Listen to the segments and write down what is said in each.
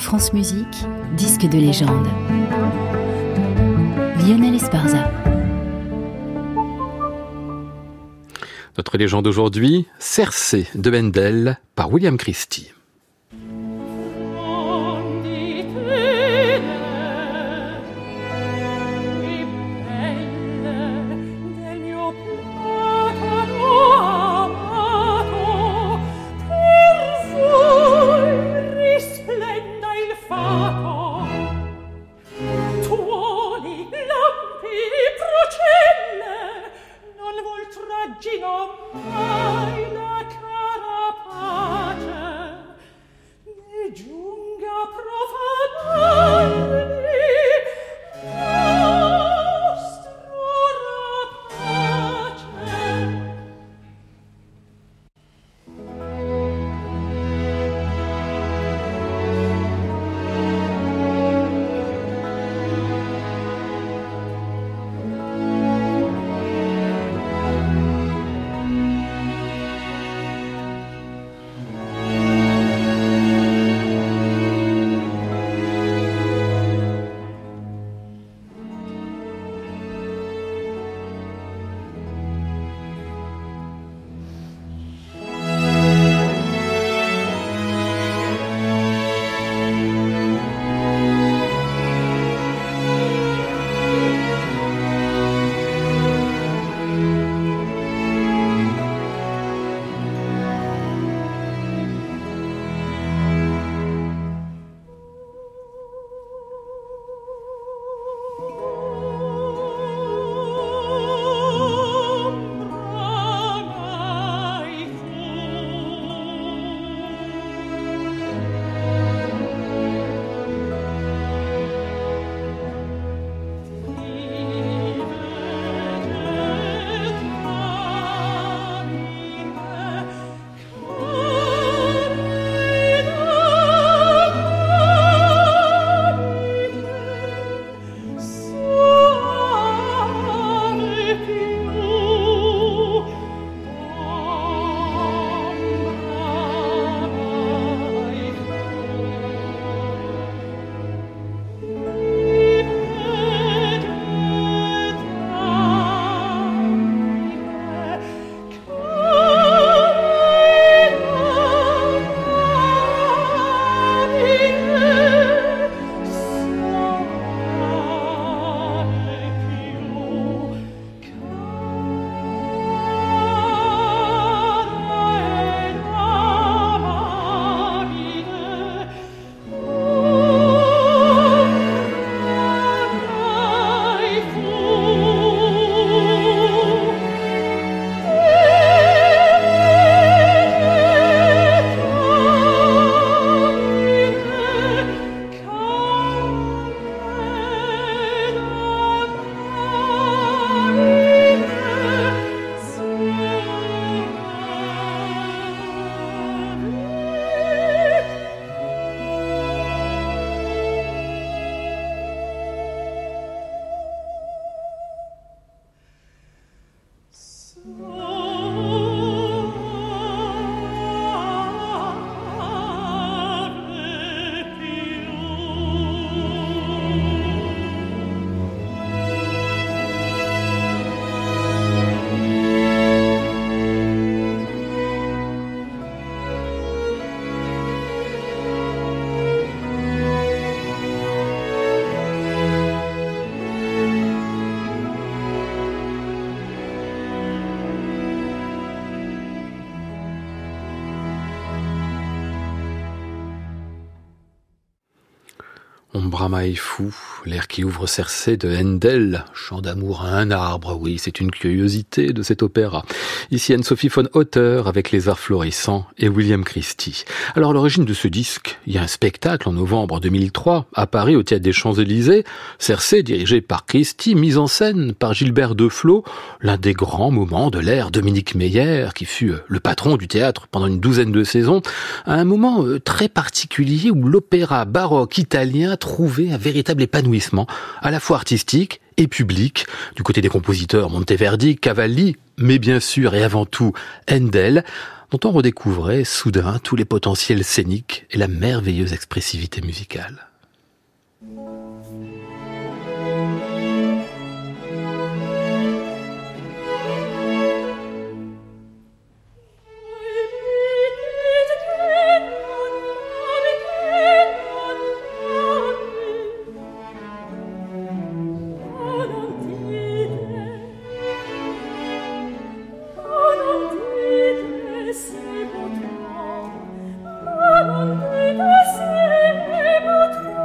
France Musique, disque de légende. Lionel Esparza. Notre légende aujourd'hui, Cersei de Bendel par William Christie. Fou, l'air qui ouvre Cersei de Handel, chant d'amour à un arbre, oui, c'est une curiosité de cet opéra. Ici Anne-Sophie von Otter avec les arts florissants et William Christie. Alors l'origine de ce disque, il y a un spectacle en novembre 2003 à Paris au Théâtre des Champs-Élysées, Cersei dirigé par Christie, mise en scène par Gilbert Deflot, l'un des grands moments de l'ère Dominique Meyer, qui fut euh, le patron du théâtre pendant une douzaine de saisons, à un moment euh, très particulier où l'opéra baroque italien trouvait un véritable épanouissement, à la fois artistique et public. Du côté des compositeurs, Monteverdi, Cavalli, mais bien sûr et avant tout Handel, dont on redécouvrait soudain tous les potentiels scéniques et la merveilleuse expressivité musicale. Quod vita se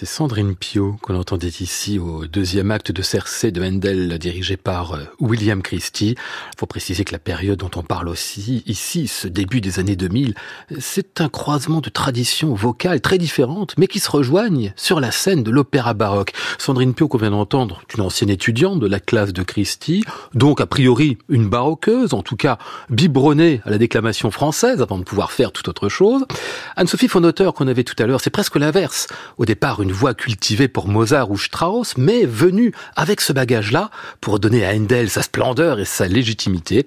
C'est Sandrine Pio qu'on entendait ici au deuxième acte de Cersei de Handel dirigé par euh, William Christie. Il faut préciser que la période dont on parle aussi ici, ce début des années 2000, c'est un croisement de traditions vocales très différentes mais qui se rejoignent sur la scène de l'opéra baroque. Sandrine Pio qu'on vient d'entendre, une ancienne étudiante de la classe de Christie, donc a priori une baroqueuse, en tout cas biberonnée à la déclamation française avant de pouvoir faire toute autre chose. Anne-Sophie Fonauteur qu'on avait tout à l'heure, c'est presque l'inverse. Au départ, voix cultivée pour Mozart ou Strauss, mais venue avec ce bagage-là pour donner à Handel sa splendeur et sa légitimité.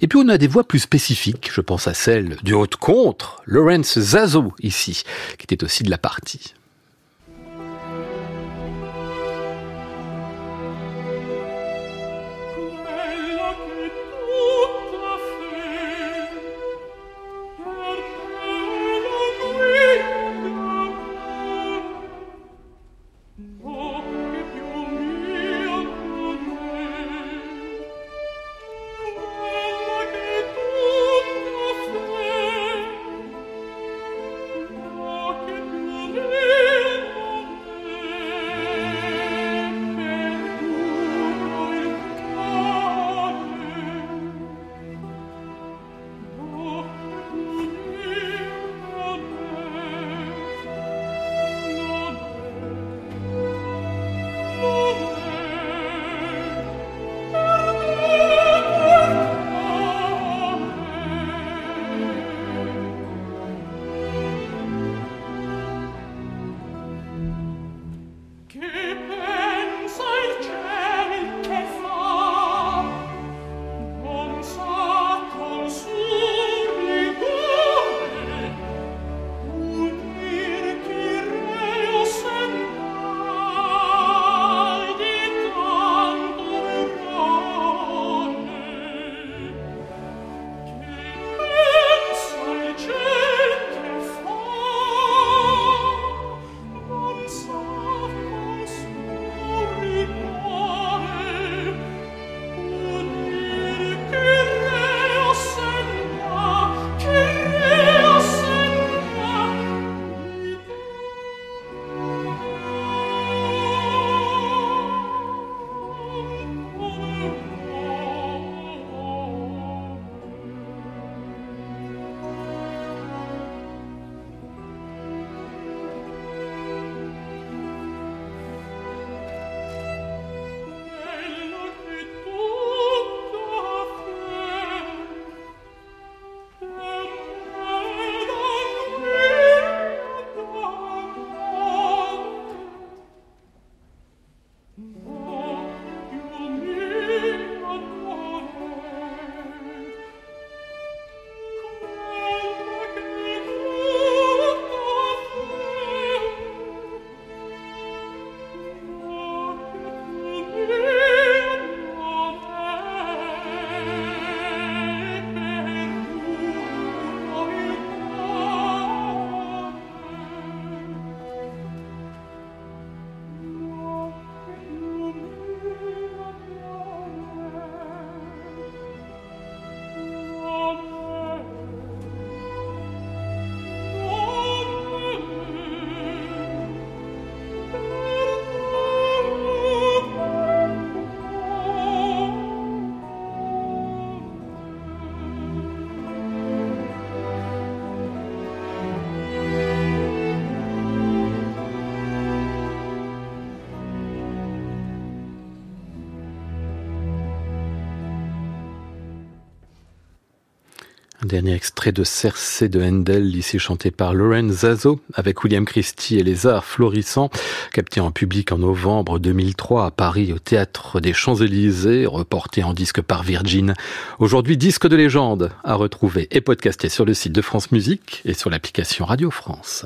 Et puis on a des voix plus spécifiques, je pense à celle du haut contre, Lawrence Zazo ici, qui était aussi de la partie. Dernier extrait de Cersei de Handel, ici chanté par Loren Zazo, avec William Christie et les arts florissants, capté en public en novembre 2003 à Paris au Théâtre des Champs-Élysées, reporté en disque par Virgin. Aujourd'hui, disque de légende à retrouver et podcasté sur le site de France Musique et sur l'application Radio France.